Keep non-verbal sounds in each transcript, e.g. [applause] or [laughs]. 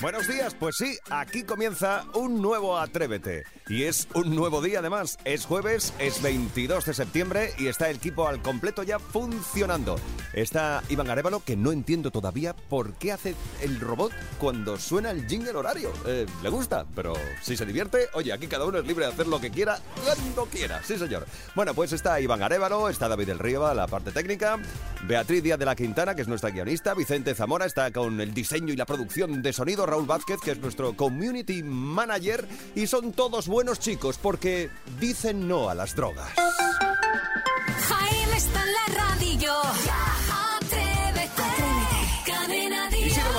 Buenos días, pues sí, aquí comienza un nuevo Atrévete. Y es un nuevo día además. Es jueves, es 22 de septiembre y está el equipo al completo ya funcionando. Está Iván Arevalo, que no entiendo todavía por qué hace el robot cuando suena el jingle horario. Eh, le gusta, pero si se divierte, oye, aquí cada uno es libre de hacer lo que quiera, cuando quiera. Sí, señor. Bueno, pues está Iván Arevalo, está David del Río, la parte técnica, Beatriz Díaz de la Quintana, que es nuestra guionista, Vicente Zamora está con el diseño y la producción de sonido, Raúl Vázquez, que es nuestro community manager, y son todos buenos chicos porque dicen no a las drogas. Jaime está en la radio.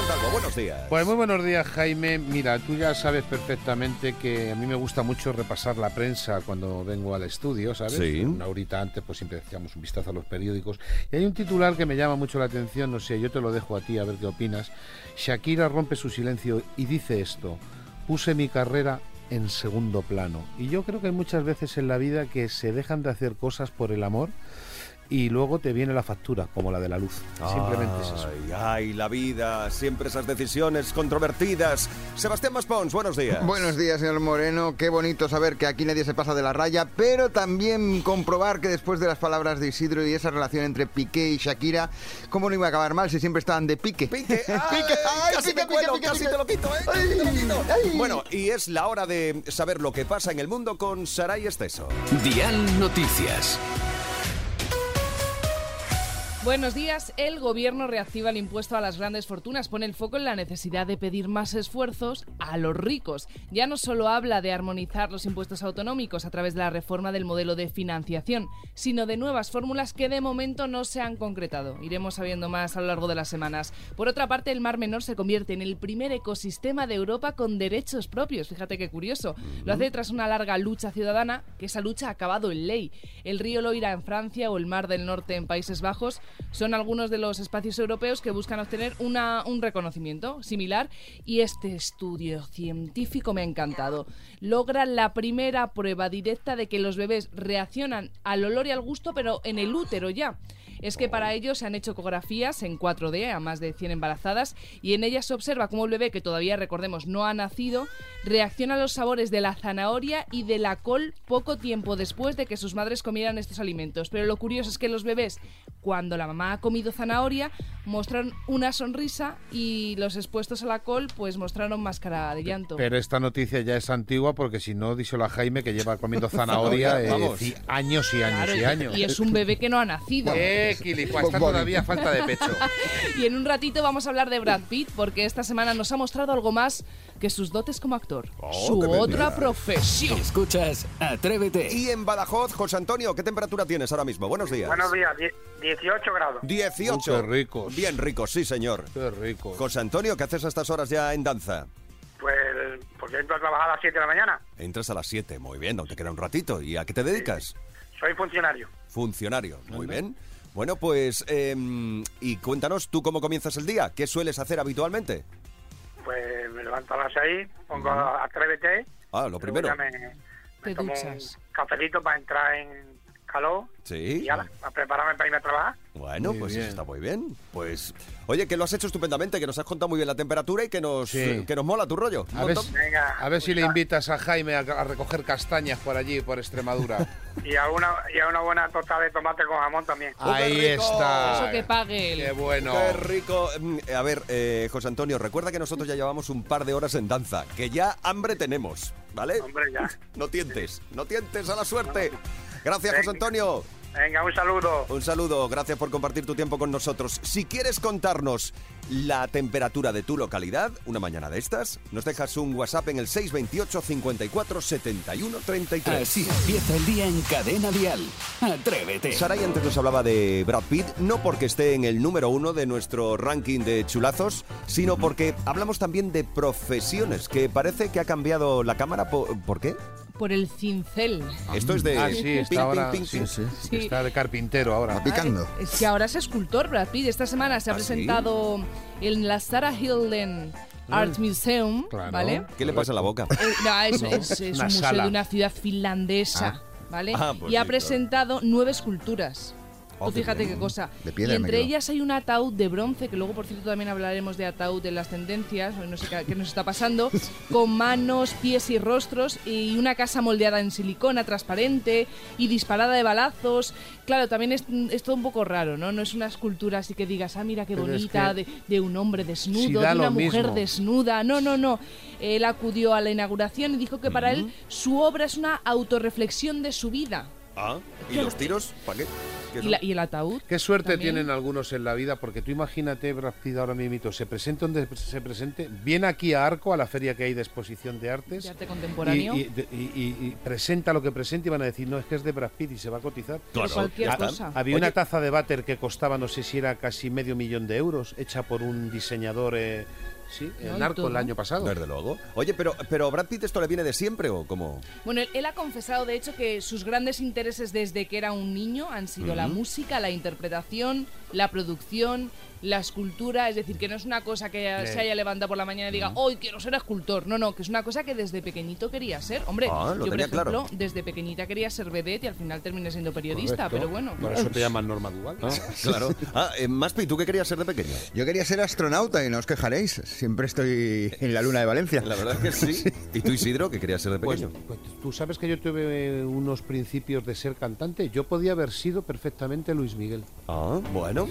Montalvo, buenos días. Pues muy buenos días, Jaime. Mira, tú ya sabes perfectamente que a mí me gusta mucho repasar la prensa cuando vengo al estudio, ¿sabes? Sí. Una horita antes, pues siempre echamos un vistazo a los periódicos. Y hay un titular que me llama mucho la atención, no sé, yo te lo dejo a ti a ver qué opinas. Shakira rompe su silencio y dice esto: Puse mi carrera en segundo plano. Y yo creo que hay muchas veces en la vida que se dejan de hacer cosas por el amor y luego te viene la factura, como la de la luz. Simplemente es eso. Ay, ay, la vida, siempre esas decisiones controvertidas. Sebastián Maspons, buenos días. Buenos días, señor Moreno. Qué bonito saber que aquí nadie se pasa de la raya, pero también comprobar que después de las palabras de Isidro y esa relación entre Piqué y Shakira, ¿cómo no iba a acabar mal si siempre estaban de pique? Pique, ay, [laughs] Pique, ay, casi pique, cuelo, pique, casi te lo quito, ¿eh? Casi Ay, te lo quito. ay. Bueno, y es la hora de saber lo que pasa en el mundo con Saray Esteso. Dial Noticias. Buenos días. El gobierno reactiva el impuesto a las grandes fortunas. Pone el foco en la necesidad de pedir más esfuerzos a los ricos. Ya no solo habla de armonizar los impuestos autonómicos a través de la reforma del modelo de financiación, sino de nuevas fórmulas que de momento no se han concretado. Iremos sabiendo más a lo largo de las semanas. Por otra parte, el Mar Menor se convierte en el primer ecosistema de Europa con derechos propios. Fíjate qué curioso. Lo hace tras una larga lucha ciudadana, que esa lucha ha acabado en ley. El río Loira en Francia o el Mar del Norte en Países Bajos son algunos de los espacios europeos que buscan obtener una- un reconocimiento similar y este estudio científico me ha encantado. Logra la primera prueba directa de que los bebés reaccionan al olor y al gusto pero en el útero ya. Es que para ello se han hecho ecografías en 4D a más de 100 embarazadas y en ellas se observa cómo el bebé, que todavía recordemos no ha nacido, reacciona a los sabores de la zanahoria y de la col poco tiempo después de que sus madres comieran estos alimentos. Pero lo curioso es que los bebés, cuando la mamá ha comido zanahoria, mostraron una sonrisa y los expuestos a la col pues mostraron máscara de llanto. Pero esta noticia ya es antigua porque si no, díselo a Jaime que lleva comiendo [laughs] zanahoria eh, Vamos. años y años Claro, y años. y es un bebé que no ha nacido. Eh, está todavía falta de pecho. [laughs] Y en un ratito vamos a hablar de Brad Pitt porque esta semana nos ha mostrado algo más que sus dotes como actor. su Oh, me otra profesión. Escuchas Atrévete. Y en Badajoz, José Antonio, ¿qué temperatura tienes ahora mismo? Buenos días. Buenos días, die- 18 grados. 18. Uh, qué ricos. Bien ricos, sí, señor. Qué rico. José Antonio, ¿qué haces a estas horas ya en danza? Pues porque entro a trabajar a las 7 de la mañana. Entras a las 7, muy bien, aún te queda un ratito. ¿Y a qué te dedicas? Soy funcionario. Funcionario, muy bien. Bueno, pues, em, y cuéntanos tú cómo comienzas el día. ¿Qué sueles hacer habitualmente? Pues me levanto a las 6, pongo Atrévete. Ah, lo primero. ya me, Te me tomo duchas. un cafelito para entrar en calor. Sí. Y ala, a prepararme para irme a trabajar. Bueno, Muy pues bien. eso está muy bien. Pues, oye, que lo has hecho estupendamente, que nos has contado muy bien la temperatura y que nos, Sí. que nos mola tu rollo. A ver. Venga. a ver si le invitas a Jaime a, a recoger castañas por allí, por Extremadura. [laughs] Y a una, y a una buena tostada de tomate con jamón también. ¡Oh, Ahí está. Eso que pague él. Qué bueno. Qué rico. Mm, A ver, eh, José Antonio, recuerda que nosotros ya llevamos un par de horas en danza, que ya hambre tenemos, ¿vale? Hombre, ya. [laughs] No tientes, no tientes a la suerte. Gracias. José Antonio. Venga, un saludo. Un saludo, gracias por compartir tu tiempo con nosotros. Si quieres contarnos la temperatura de tu localidad, una mañana de estas, nos dejas un WhatsApp en el 628 54 71 33. Así empieza el día en Cadena Dial. Atrévete. Saray antes nos hablaba de Brad Pitt, no porque esté en el número uno de nuestro ranking de chulazos, sino porque hablamos también de profesiones, que parece que ha cambiado la cámara. ¿Por, ¿por qué? Por el cincel. Esto es de... Ah, sí, ping, está ahora. ping, ping. sí, Sí. Está de carpintero ahora. Va picando. Es que ahora es escultor Brad Pitt. Esta semana se ha ¿Ah, sí? presentado en la Sarah Hilden Art Museum, Claro. ¿vale? ¿Qué le pasa en la boca? Eh, no, es, es- es Una un museo sala. de una ciudad finlandesa, ¿vale? Ah, pues y ha presentado nueve esculturas. Oh, Tú fíjate qué cosa. De piedra y entre ellas hay un ataúd de bronce, que luego, por cierto, también hablaremos de ataúd en las tendencias, no sé qué, qué nos está pasando, [laughs] con manos, pies y rostros, y una casa moldeada en silicona transparente y disparada de balazos. Claro, también es, es todo un poco raro, ¿no? No es una escultura así que digas, ah, mira qué Pero es bonita, que- de, de un hombre desnudo, Si de una mujer mismo. desnuda. No, no, no. Él acudió a la inauguración y dijo que para él su obra es una autorreflexión de su vida. Ah, ¿y los tiros? ¿Para qué? ¿Qué ¿Y, son? la- y el ataúd? Qué suerte También. tienen algunos en la vida, porque tú imagínate, Brad Pitt ahora mismo, se presenta donde se presente, viene aquí a Arco, a la feria que hay de exposición de artes, De arte contemporáneo. y, y- de- y- y- y presenta lo que presenta y van a decir, no, es que es de Brad Pitt y se va a cotizar. Pero Claro, cualquier cosa. Había Oye. una taza de váter que costaba, no sé si era casi medio millón de euros, hecha por un diseñador, eh, sí, No, en y Arco todo. el año pasado. Desde luego. Oye, pero, pero Brad Pitt esto le viene de siempre o cómo? Bueno, él, él ha confesado, de hecho, que sus grandes intereses desde que era un niño han sido la música, la interpretación, la producción, la escultura. Es decir, que no es una cosa que Eh. se haya levantado por la mañana y diga, hoy quiero ser escultor. No, no, que es una cosa que desde pequeñito quería ser. Hombre, Ah, lo yo, por ejemplo, claro. desde pequeñita quería ser vedette y al final terminé siendo periodista. Correcto. Pero bueno. Por eso te llaman Norma Duval. [laughs] Claro. Ah, eh, Maspi, ¿tú qué querías ser de pequeño? Yo quería ser astronauta y no os quejaréis. Siempre estoy en la luna de Valencia. La verdad es que sí. [laughs] ¿Y tú, Isidro, qué querías ser de Pues, pequeño? pues tú sabes que yo tuve unos principios de ser cantante. Yo podía haber sido perfectamente Luis Miguel. Ah, bueno.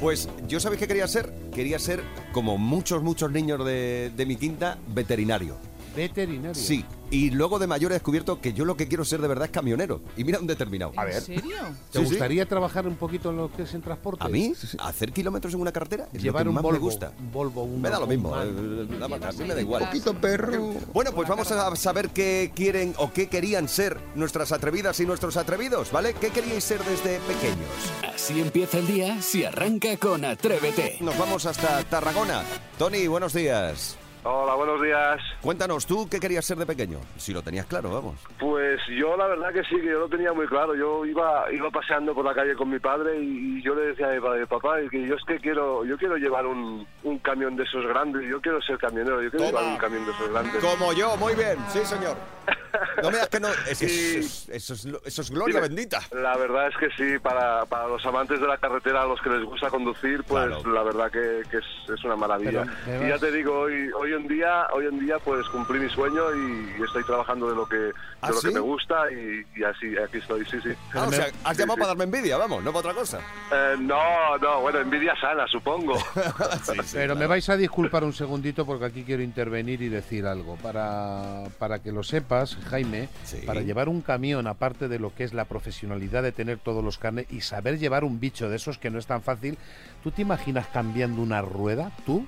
Pues yo sabéis qué quería ser. Quería ser, como muchos, muchos niños de, de mi quinta, veterinario. Veterinario. Sí. Y luego de mayor he descubierto que yo lo que quiero ser de verdad es camionero. Y mira dónde he terminado. ¿En serio? ¿Te Sí, sí. gustaría trabajar un poquito en lo que es en transporte? ¿A mí? ¿Hacer kilómetros en una carretera? Es Llevar lo que un más Volvo, me gusta. un Volvo, un Me da lo un mismo. eh, a mí me da igual. detrás. Poquito perro. Bueno, pues vamos a saber qué quieren o qué querían ser nuestras atrevidas y nuestros atrevidos, ¿vale? ¿Qué queríais ser desde pequeños? Así empieza el día si arranca con Atrévete. Nos vamos hasta Tarragona. Tony, buenos días. Hola, buenos días. Cuéntanos, ¿tú qué querías ser de pequeño? Si lo tenías claro, vamos. Pues yo la verdad que sí, que yo lo tenía muy claro. Yo iba iba paseando por la calle con mi padre y yo le decía a mi padre, papá, que yo es que quiero yo quiero llevar un, un camión de esos grandes, yo quiero ser camionero, yo quiero Toma. llevar un camión de esos grandes. Como yo, muy bien, sí, señor. [laughs] No me das que no. Eso, Y- es, eso es- eso es gloria Dime. bendita. La verdad es que sí, para, para los amantes de la carretera, a los que les gusta conducir, pues Claro. la verdad que, que es, es una maravilla. Pero, y ya te digo, hoy hoy en día hoy en día pues cumplí mi sueño y, estoy trabajando de lo que de ¿Ah, lo sí? que me gusta y, y así aquí estoy, sí, sí. Ah, o sea, has Sí, llamado sí. para darme envidia, vamos, no para otra cosa. Eh, no, no, bueno, envidia sana, supongo. [laughs] Pero me vais a disculpar un segundito porque aquí quiero intervenir y decir algo. Para, para que lo sepas, Jaime, Sí. para llevar un camión, aparte de lo que es la profesionalidad de tener todos los carnes y saber llevar un bicho de esos que no es tan fácil, ¿tú te imaginas cambiando una rueda? ¿Tú?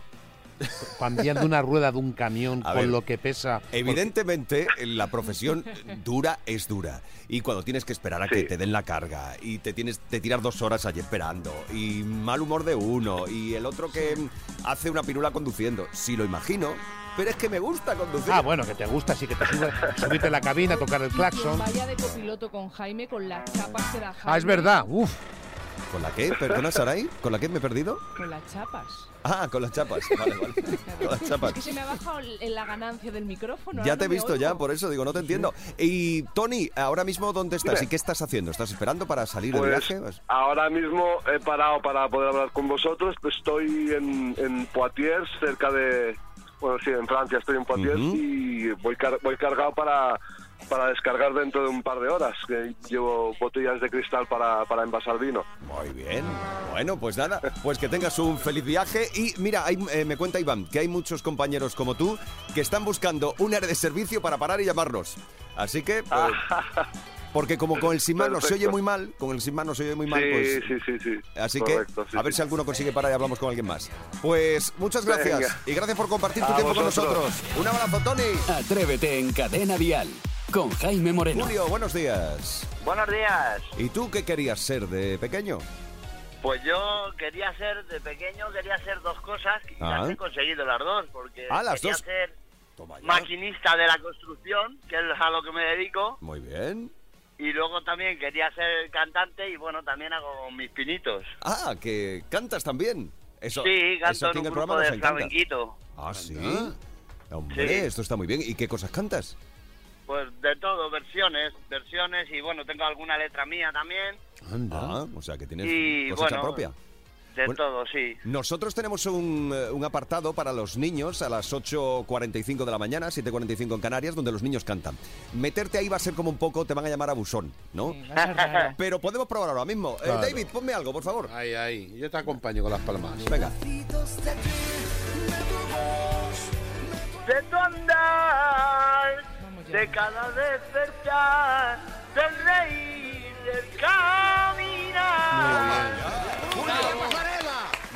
[laughs] Cambiando una rueda de un camión A con ver, lo que pesa. Evidentemente, la profesión dura es dura. Y cuando tienes que esperar a que te den la carga y te tienes te tiras dos horas allí esperando y mal humor de uno y el otro que hace una pirula conduciendo, sí lo imagino, pero es que me gusta conducir. Ah, bueno, que te gusta, sí que te subes, subirte en la cabina, tocar el claxon. vaya de copiloto con Jaime con las chapas que da Jaime. Ah, es verdad. Uf. ¿Con la qué? ¿Perdona, Saray? ¿Con la qué me he perdido? Con las chapas. Ah, con las chapas. Vale, vale. [laughs] Con las chapas. Es que se me ha bajado la ganancia del micrófono. Ya te he visto oigo. ya, por eso digo, no te entiendo. Y Tony, ahora mismo ¿dónde estás? Dime. ¿Y qué estás haciendo? ¿Estás esperando para salir de Pues viaje? Ahora mismo he parado para poder hablar con vosotros. Estoy en, en Poitiers, cerca de... Bueno, sí, en Francia estoy en Poitiers y voy, car- voy cargado para, para descargar dentro de un par de horas, que llevo botellas de cristal para, para envasar vino. Muy bien. Bueno, pues nada, pues que tengas un feliz viaje. Y mira, hay- eh, me cuenta Iván que hay muchos compañeros como tú que están buscando un área de servicio para parar y llamarnos. Así que, pues, [laughs] porque como con el sin manos se oye muy mal, con el sin manos se oye muy mal, sí, pues... sí, sí, sí. Así Correcto, que sí, a ver sí. si alguno consigue parar y hablamos con alguien más. Pues muchas gracias Venga. y gracias por compartir tu A tiempo con vosotros. nosotros. Un abrazo, Tony. Atrévete en Cadena Dial con Jaime Moreno. Julio, buenos días. Buenos días. ¿Y tú qué querías ser de pequeño? Pues yo quería ser, de pequeño, quería hacer dos cosas y Ah. las he conseguido las dos, porque Ah, las quería dos. ser maquinista de la construcción, que es a lo que me dedico, Muy bien. Y luego también quería ser cantante y bueno, también hago mis pinitos. Ah, que cantas también. Eso, sí, canto en un grupo de flamenquito. Ah, sí. Hombre, Sí. esto está muy bien. ¿Y qué cosas cantas? Pues de todo, versiones, versiones y bueno, tengo alguna letra mía también. Anda. Ah, o sea que tienes Y, cosecha bueno, propia. De Bueno. todo, sí. Nosotros tenemos un, eh, un apartado para los niños a las 8.45 de la mañana, 7.45 en Canarias, donde los niños cantan. Meterte ahí va a ser como un poco, te van a llamar abusón, ¿no? Sí, va a ser raro. [laughs] Pero podemos probar ahora mismo. Eh. David, ponme algo, por favor. Ahí, ahí. Yo te acompaño con las palmas. Venga. De tu andar, de cada despertar, del caminar. Muy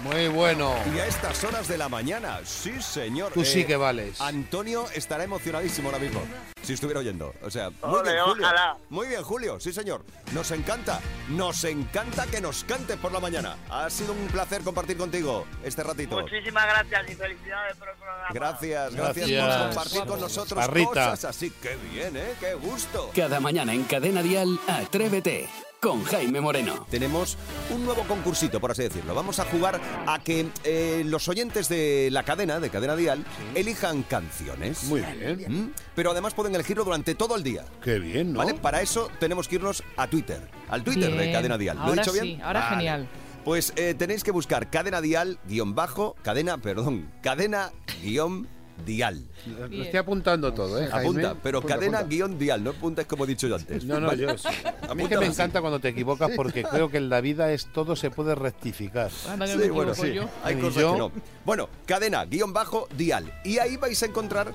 bueno. Y a estas horas de la mañana, sí, señor. Tú sí Eh, que vales. Antonio estará emocionadísimo ahora mismo. Si estuviera oyendo. O sea, muy Ole, bien, Julio. ojalá. Muy bien, Julio. Sí, señor. Nos encanta. Nos encanta que nos cantes por la mañana. Ha sido un placer compartir contigo este ratito. Muchísimas gracias y felicidades por el programa. Gracias, gracias, Gracias. por compartir con nosotros Parrita. cosas así. Qué bien, ¿eh? Qué gusto. Cada mañana en Cadena Dial, Atrévete con Jaime Moreno. Tenemos un nuevo concursito, por así decirlo. Vamos a jugar a que eh, los oyentes de la cadena, de Cadena Dial, elijan canciones. Muy bien. ¿Mm? Pero además pueden elegirlo durante todo el día. Qué bien, ¿no? ¿Vale? Para eso tenemos que irnos a Twitter, al Twitter de. Cadena Dial. ¿Lo he dicho bien? sí, ahora Vale. genial. Pues eh, tenéis que buscar Cadena Dial, guion bajo, cadena, perdón, cadena, guion, dial. Lo estoy apuntando todo, ¿eh, Jaime? Apunta, pero Apunta, cadena, apunta. guion, dial, no apuntes como he dicho yo antes. No, no, Vale. yo sí. A mí es que me así. encanta cuando te equivocas porque [laughs] creo que en la vida es todo se puede rectificar. Anda que Sí, bueno, sí. yo. Hay cosas yo- que no. Bueno, cadena, guion bajo, dial. Y ahí vais a encontrar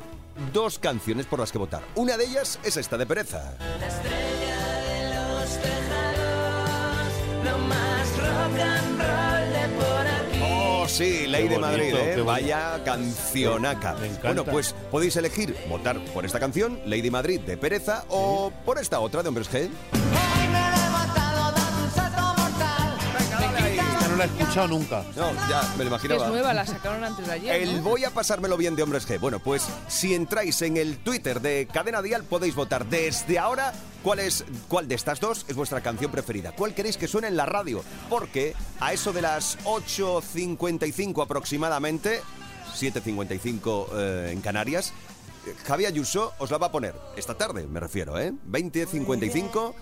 dos canciones por las que votar. Una de ellas es esta de pereza. Oh, sí, Ley de Madrid, ¿eh? Vaya cancionaca. Me encanta. Bueno, pues podéis elegir votar por esta canción, Lady Madrid de Pereza, o por esta otra de Hombres G. no la he escuchado nunca. No, ya me lo Que es imaginaba. nueva, la sacaron antes de ayer. El ¿no? voy a pasármelo bien de Hombres G. Bueno, pues si entráis en el Twitter de Cadena Dial podéis votar desde ahora cuál es cuál de estas dos es vuestra canción preferida. ¿Cuál queréis que suene en la radio? Porque a eso de las 8.55 aproximadamente, 7.55 eh, en Canarias, eh, Javi Ayuso os la va a poner esta tarde, me refiero, ¿eh? 20.55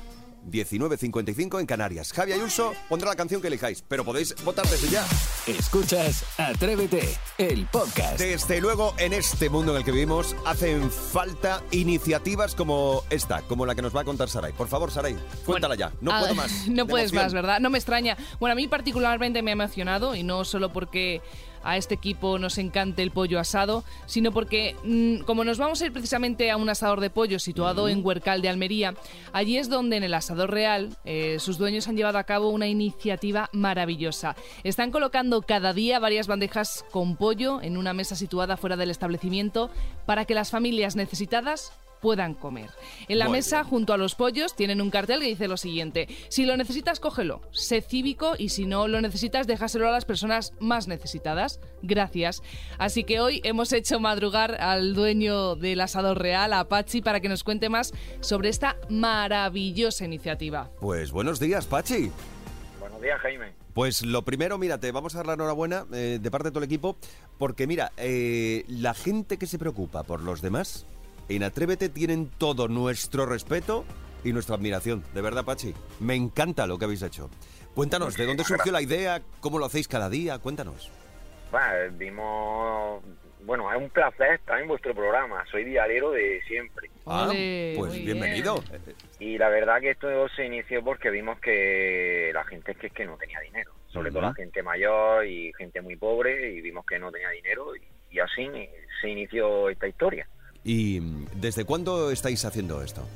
19.55 en Canarias. Javi Ayuso pondrá la canción que elijáis, pero podéis votar desde ya. Escuchas Atrévete, el podcast. Desde luego, en este mundo en el que vivimos, hacen falta iniciativas como esta, como la que nos va a contar Saray. Por favor, Saray, cuéntala ya. No Ah, puedo [laughs] más. No De puedes emoción. más, ¿verdad? No me extraña. Bueno, a mí particularmente me ha emocionado y no solo porque a este equipo nos encante el pollo asado, sino porque mm, como nos vamos a ir precisamente a un asador de pollo situado en Huercal de Almería, allí es donde en el asador real eh, sus dueños han llevado a cabo una iniciativa maravillosa. Están colocando cada día varias bandejas con pollo en una mesa situada fuera del establecimiento para que las familias necesitadas puedan comer. En la Muy mesa, bien. junto a los pollos, tienen un cartel que dice lo siguiente. Si lo necesitas, cógelo. Sé cívico y si no lo necesitas, déjaselo a las personas más necesitadas. Gracias. Así que hoy hemos hecho madrugar al dueño del asador real, a Pachi, para que nos cuente más sobre esta maravillosa iniciativa. Pues buenos días, Pachi. Buenos días, Jaime. Pues lo primero, mírate, vamos a dar la enhorabuena eh, de parte de todo el equipo, porque mira, eh, la gente que se preocupa por los demás, en Atrévete tienen todo nuestro respeto y nuestra admiración. De verdad, Pachi, me encanta lo que habéis hecho. Cuéntanos, ¿de dónde surgió la idea? ¿Cómo lo hacéis cada día? Cuéntanos. Bueno, vimos... Bueno, es un placer estar en vuestro programa. Soy diarero de siempre. Ah, pues muy bienvenido. Y la verdad que esto se inició porque vimos que la gente es que, es que no tenía dinero. Sobre todo la gente mayor y gente muy pobre. Y vimos que no tenía dinero. Y, y así se inició esta historia. ¿Y desde cuándo estáis haciendo esto?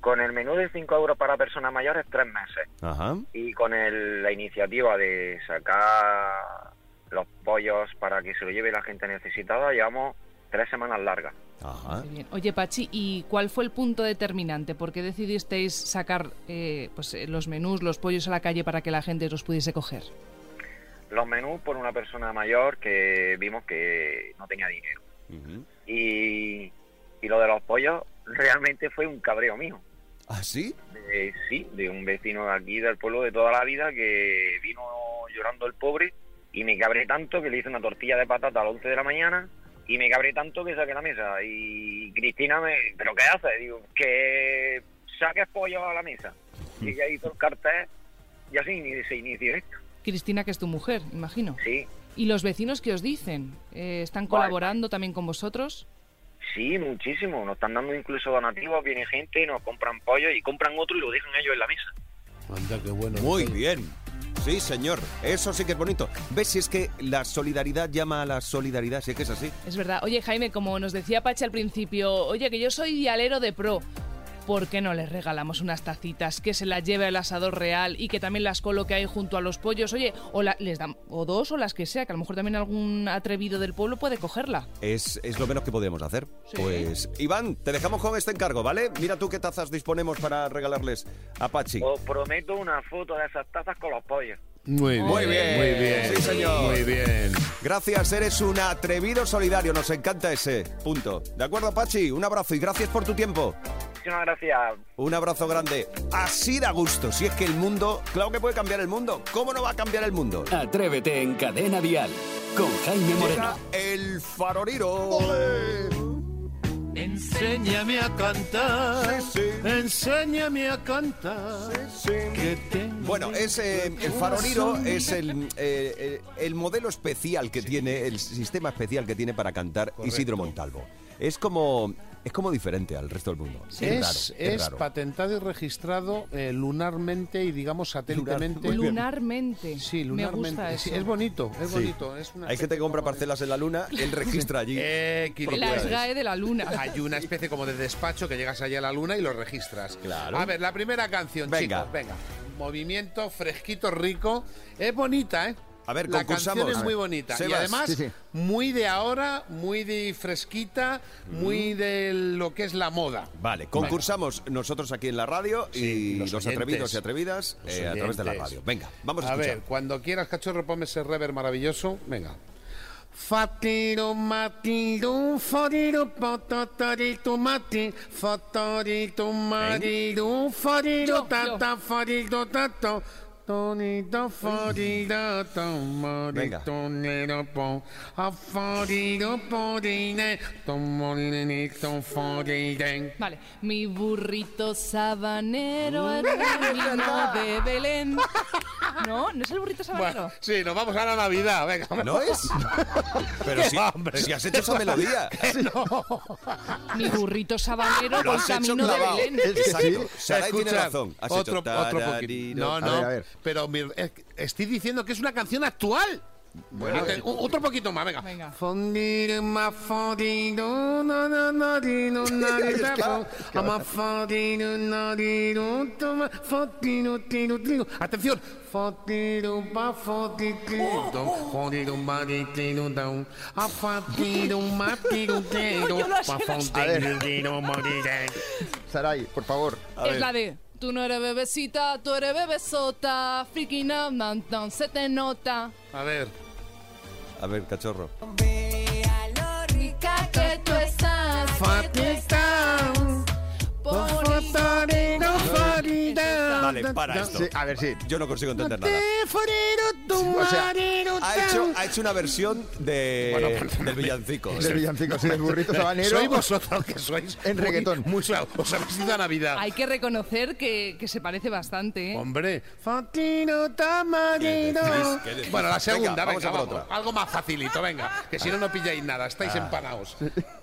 Con el menú de 5 euros para personas mayores, tres meses. Ajá. Y con el- la iniciativa de sacar los pollos para que se lo lleve la gente necesitada, llevamos tres semanas largas. Ajá. Muy bien. Oye, Pachi, ¿y cuál fue el punto determinante? ¿Por qué decidisteis sacar eh, pues, eh, los menús, los pollos a la calle para que la gente los pudiese coger? Los menús por una persona mayor que vimos que no tenía dinero. Ujú. Y, y lo de los pollos realmente fue un cabreo mío. ¿Ah, sí? De- sí, de un vecino de aquí del pueblo de toda la vida que vino llorando el pobre y me cabré tanto que le hice una tortilla de patata a las 11 de la mañana Y me cabré tanto que saqué la mesa. Y Cristina me... ¿Pero qué hace? Digo, que saques pollo a la mesa. Y ella hizo el cartel y así se inició esto. Cristina, que es tu mujer, imagino. Sí, ¿Y los vecinos qué os dicen? Eh, ¿Están colaborando también con vosotros? Sí, muchísimo. Nos están dando incluso donativos, viene gente, nos compran pollo y compran otro y lo dejan ellos en la mesa. Anda, qué bueno. Muy bien. Sí, señor. Eso sí que es bonito. ¿Ves si es que la solidaridad llama a la solidaridad? Si es que es así. Es verdad. Oye, Jaime, como nos decía Pachi al principio, oye, que yo soy dialero de pro. ¿Por qué no les regalamos unas tacitas que se las lleve al asador real y que también las coloque ahí junto a los pollos? Oye, o la- les dan o dos o las que sea, que a lo mejor también algún atrevido del pueblo puede cogerla. Es, es lo menos que podemos hacer. Sí. Pues, Iván, te dejamos con este encargo, ¿vale? Mira tú qué tazas disponemos para regalarles a Pachi. Os prometo una foto de esas tazas con los pollos. Muy bien. Muy bien. Muy bien. Sí, señor. Muy bien. Gracias, eres un atrevido solidario. Nos encanta ese punto. ¿De acuerdo, Pachi? Un abrazo y gracias por tu tiempo. Muchísimas gracias. Un abrazo grande. Así da gusto. Si es que el mundo, claro que puede cambiar el mundo. ¿Cómo no va a cambiar el mundo? Atrévete en Cadena Dial con Jaime Moreno. Llega el faroriro. Enséñame a cantar. Enséñame a cantar. Que tengo Bueno, es, eh, el faroriro es el, eh, eh, el modelo especial que tiene, el sistema especial que tiene para cantar Isidro Montalvo. Es como, es como diferente al resto del mundo. Es, raro, es es raro. patentado y registrado eh, lunarmente y digamos satélitement. Lunarmente. Sí, lunarmente. Me gusta Sí, eso. es bonito, es Sí. bonito. Es una Hay gente que compra parcelas en la luna, él registra allí. [laughs] Eh, Las. GAE de la luna. [laughs] Hay una especie como de despacho que llegas allí a la luna y lo registras. Claro. A ver, la primera canción, Venga. chicos, venga. Movimiento fresquito, rico. Es bonita, ¿eh? A ver, la concursamos. canción es A muy bonita. Y además, Sí, sí. muy de ahora, muy de fresquita, muy de lo que es la moda. Vale, concursamos nosotros aquí en la radio Sí, y los atrevidos y atrevidas eh, a través de la radio. Venga, vamos a, A escuchar. ver, cuando quieras, cachorro, ponme ese rever maravilloso. Venga. Fatiro mati, tata, tato. Venga. Vale, mi burrito sabanero [laughs] es camino de Belén. [laughs] ¿No? ¿No es el burrito sabanero? Bueno, sí, nos vamos a la Navidad, venga. ¿No es? [laughs] Pero si, hombre. si has hecho esa melodía. [laughs] Mi burrito sabanero hecho camino de. Belén. Es que sí. Exacto. Tiene razón. Has otro, hecho otro poquito. No, A no. ver, a ver. Pero mi- estoy diciendo que es una canción actual. Bueno, te- otro poquito más, venga. Venga. Es. [laughs] Atención. A. Saray, por favor. A es ver. la de Tú no eres bebecita, tú eres bebesota, friki nam, nam, nam, se te nota. A ver. A ver, cachorro. Rica que tú estás, que tú estás. Vale, para esto. Sí, a ver, sí. Yo no consigo entender nada. O sea, Ha hecho, ha hecho una versión de, Bueno, del villancico. del villancico, sí, el burrito sabanero. Sois vosotros que sois En muy- reggaetón. Mucho, os habéis ido a Navidad. Hay que reconocer que, que se parece bastante, ¿eh? Hombre, Fatino tamarino. Bueno, la segunda, Venga, venga, vamos a por vamos. otra. Algo más facilito, venga. Que si no, no pilláis nada, estáis empanados.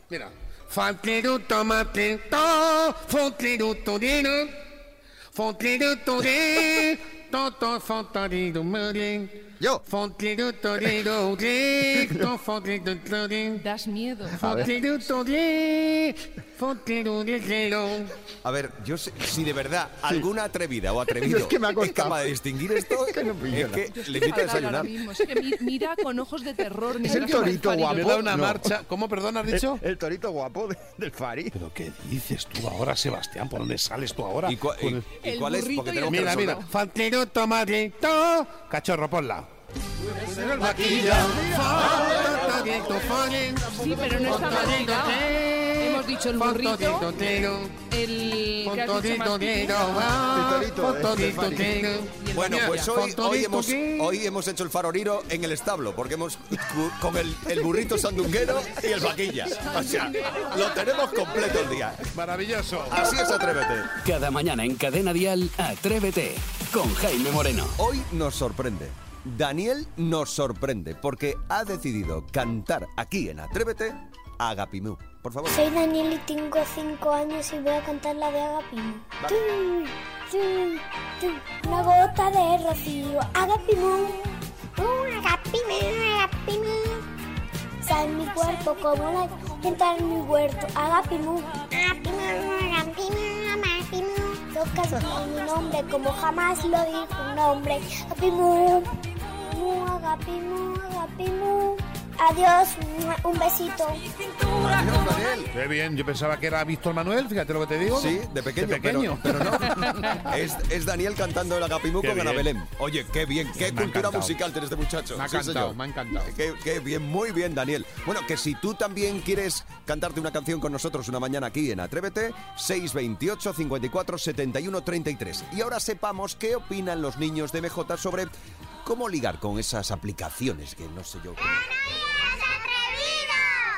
Mira. Fatino tomatito, fatino torino, Fontaine de Tonnerre, Tonton Fontaine de Merlin. Torino. Das miedo. A ver, yo sé, si de verdad alguna atrevida o atrevido [laughs] Es que me ha costado. capaz de distinguir esto, que no es que le invito a desayunar. mismo. Es que mi- mira con ojos de terror. mira el torito guapo. Me da una No. marcha. ¿Cómo, perdón, has dicho? El torito guapo de- del Fari. ¿Pero qué dices tú ahora, Sebastián? ¿Por dónde sales tú ahora? ¿Y, cua- y- Con el- y El cuál es? burrito Porque y tenemos el que Mira, resolver. mira. Fantido, tomatito. Cachorro, ponla. El vaquilla. Sí, pero no está mal. Hemos hemos dicho el burrito, el... ¿qué has dicho? Titolito, eh. Bueno, pues hoy, hoy, hemos, hoy hemos hecho el faroriro en el establo, porque hemos con el, el burrito sandunguero y el vaquilla. O sea, lo tenemos completo el día. Maravilloso. Así es, atrévete. Cada mañana en Cadena Dial, Atrévete con Jaime Moreno. Hoy nos sorprende. Daniel nos sorprende porque ha decidido cantar aquí en Atrévete a Agapimú. Por favor. Soy Daniel y tengo 5 años y voy a cantar la de Agapimo. Tú, tú, tú, Una gota de rocío, Agapimo. Uh, Agapimo, Agapimo. Sal mi cuerpo como la entra en mi huerto, Agapimo. Agapimo, Agapimo, Agapimo. Tocas mi nombre como jamás lo dijo un hombre. Agapimo, mu, Agapimo, Agapimo. Adiós, un besito. Qué bien, yo pensaba que era Víctor Manuel, fíjate lo que te digo. Sí, de pequeño, De pequeño. Pero, pero no. [laughs] Es, es Daniel cantando el Agapimú Qué con Ana bien. Belén. Oye, qué bien, qué Me cultura musical tiene este muchacho. Me ha Sí, encantado, señor. me ha encantado. Qué, qué bien, muy bien, Daniel. Bueno, que si tú también quieres cantarte una canción con nosotros una mañana aquí en Atrévete, 628 54 71 33. Y ahora sepamos qué opinan los niños de MJ sobre cómo ligar con esas aplicaciones que no sé yo.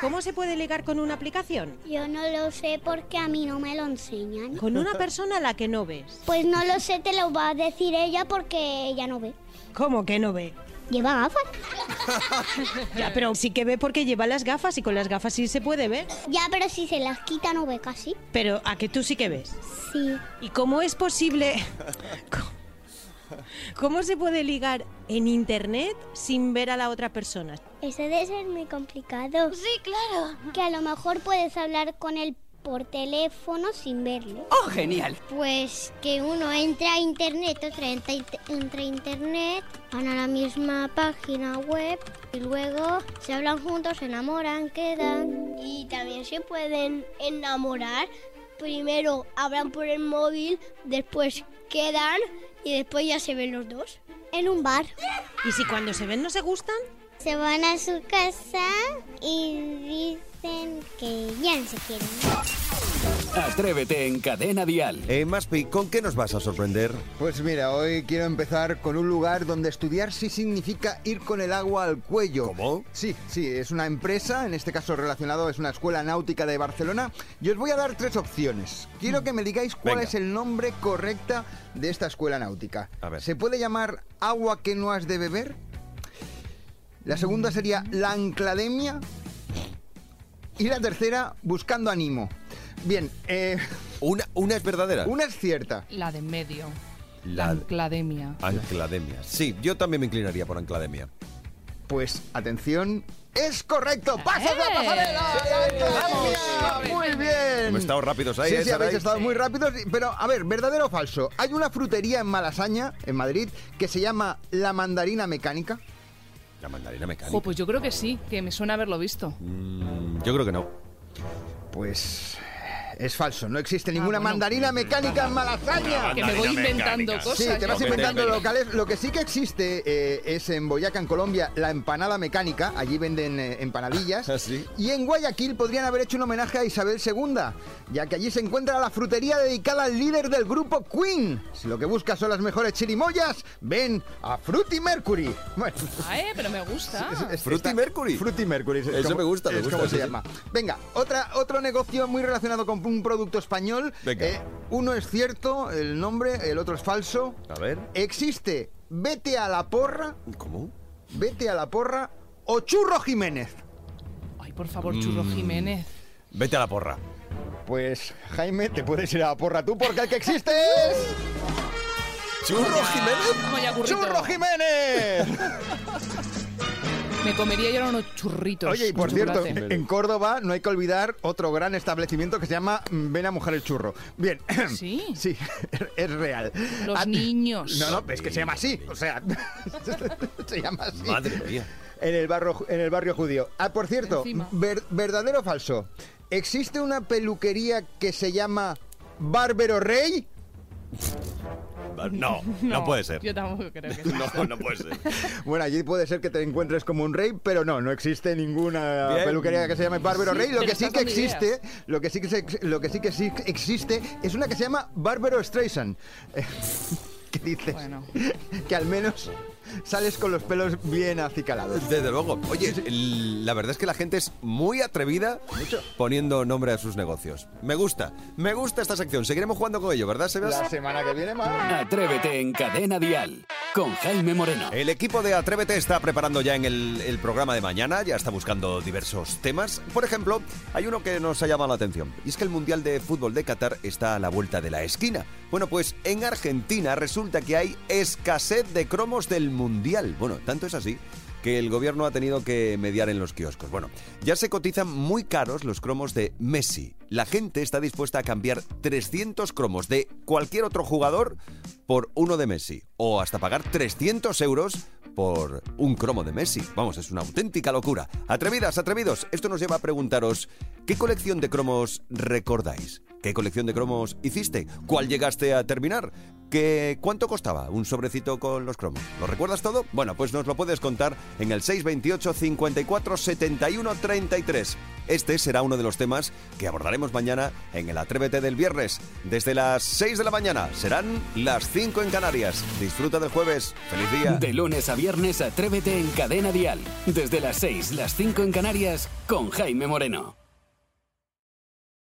¿Cómo se puede ligar con una aplicación? Yo no lo sé porque a mí no me lo enseñan. Con una persona a la que no ves. Pues no lo sé, te lo va a decir ella porque ella no ve. ¿Cómo que no ve? Lleva gafas. [laughs] Ya, pero sí que ve porque lleva las gafas y con las gafas sí se puede ver. Ya, pero si se las quita no ve casi. Pero a que tú sí que ves. Sí. ¿Y cómo es posible? [laughs] [laughs] ¿Cómo se puede ligar en internet sin ver a la otra persona? Eso debe ser muy complicado. Sí, claro. Que a lo mejor puedes hablar con él por teléfono sin verlo. ¡Oh, genial! Pues que uno entra a internet, otro entra, entra a internet, van a la misma página web y luego se hablan juntos, se enamoran, quedan. Y también se pueden enamorar. Primero hablan por el móvil, después quedan y después ya se ven los dos. En un bar. ¿Y si cuando se ven no se gustan? Se van a su casa y dicen que ya no se quieren. Atrévete en Cadena Dial. Eh, Maspi, ¿con qué nos vas a sorprender? Pues mira, hoy quiero empezar con un lugar donde estudiar sí significa ir con el agua al cuello. ¿Cómo? Sí, sí, es una empresa, en este caso relacionado, es una escuela náutica de Barcelona. Y os voy a dar tres opciones. Quiero que me digáis cuál Venga. es el nombre correcta de esta escuela náutica. A ver. ¿Se puede llamar agua que no has de beber? La segunda sería la anclademia. Y la tercera, buscando ánimo. Bien, eh, Una, una es verdadera. una es cierta. La de en medio. La- La anclademia. Anclademia. Sí, yo también me inclinaría por Anclademia. Pues atención, es correcto. ¡Pasas la ¡Eh! pasarela! ¡La academia! Muy bien. Hemos estado rápidos ahí, Sí, ¿eh, sí, habéis estado muy rápidos. Pero, a ver, ¿verdadero o falso? Hay una frutería en Malasaña, en Madrid, que se llama La Mandarina Mecánica. La mandarina mecánica. Jo, pues yo creo que sí, que me suena haberlo visto. Mm, yo creo que no. Pues es falso. No existe ninguna Ah, bueno. mandarina mecánica en Malasaña. Que me voy inventando cosas. Sí, te vas inventando locales. Lo que sí que existe eh, es en Boyaca, en Colombia, la empanada mecánica. Allí venden eh, empanadillas. [laughs] ¿Ah, sí? Y en Guayaquil podrían haber hecho un homenaje a Isabel II, ya que allí se encuentra la frutería dedicada al líder del grupo Queen. Si lo que buscas son las mejores chirimoyas, ven a Fruity Mercury. [laughs] Bueno, Ah, eh, pero me gusta. es- es- Fruity está- Mercury. Fruity Mercury. es Eso como- me gusta, me es gusta, como sí, se llama. Venga, otra, otro negocio muy relacionado con un producto español. Venga. Eh, uno es cierto, el nombre, el otro es falso. A ver. Existe Vete a la porra, ¿Cómo? Vete a la porra o Churro Jiménez. Ay, por favor, Churro Mm. Jiménez. Vete a la porra. Pues Jaime, te puedes ir a la porra tú porque el que existe es ¿Churro Jiménez? Churro Jiménez. Me comería yo ahora unos churritos. Oye, y por cierto, chocolate. en Córdoba no hay que olvidar otro gran establecimiento que se llama Ven a mojar el churro. Bien. [clears throat] Sí. Sí, [laughs] es real. Los Ah, niños. No, no, es que se llama así. O sea, [laughs] se llama así. Madre mía. En el barrio, en el barrio judío. Ah, por cierto, ver- ¿verdadero o falso? ¿Existe una peluquería que se llama Bárbaro Rey? [laughs] No, no, puede ser. Yo tampoco creo que [laughs] sea. No, no puede ser. Bueno, allí puede ser que te encuentres como un rey, pero no, no existe ninguna Bien. peluquería que se llame Bárbaro Sí, Rey. Lo que sí que existe, ideas. lo que sí que, se- lo que sí que sí existe es una que se llama Bárbaro Streisand. [laughs] ¿Qué dices? Bueno. Que al menos sales con los pelos bien acicalados. Desde luego. Oye, la verdad es que la gente es muy atrevida poniendo nombre a sus negocios. Me gusta, me gusta esta sección. Seguiremos jugando con ello, ¿verdad, Sebas? La semana que viene más. Atrévete en Cadena Dial con Jaime Moreno. El equipo de Atrévete está preparando ya en el, el programa de mañana, ya está buscando diversos temas. Por ejemplo, hay uno que nos ha llamado la atención, y es que el Mundial de Fútbol de Qatar está a la vuelta de la esquina. Bueno, pues en Argentina resulta que hay escasez de cromos del Mundial. Bueno, tanto es así que el gobierno ha tenido que mediar en los kioscos. Bueno, ya se cotizan muy caros los cromos de Messi. La gente está dispuesta a cambiar 300 cromos de cualquier otro jugador por uno de Messi. O hasta pagar 300 euros por un cromo de Messi. Vamos, es una auténtica locura. Atrevidas, atrevidos, esto nos lleva a preguntaros, ¿qué colección de cromos recordáis? ¿Qué colección de cromos hiciste? ¿Cuál llegaste a terminar? ¿Qué, ¿Cuánto costaba un sobrecito con los cromos? ¿Lo recuerdas todo? Bueno, pues nos lo puedes contar en el 628 54 71 33. Este será uno de los temas que abordaremos mañana en el Atrévete del viernes. Desde las 6 de la mañana serán las 5 en Canarias. Disfruta del jueves. ¡Feliz día! De lunes a viernes, Atrévete en Cadena Dial. Desde las 6, las 5 en Canarias con Jaime Moreno.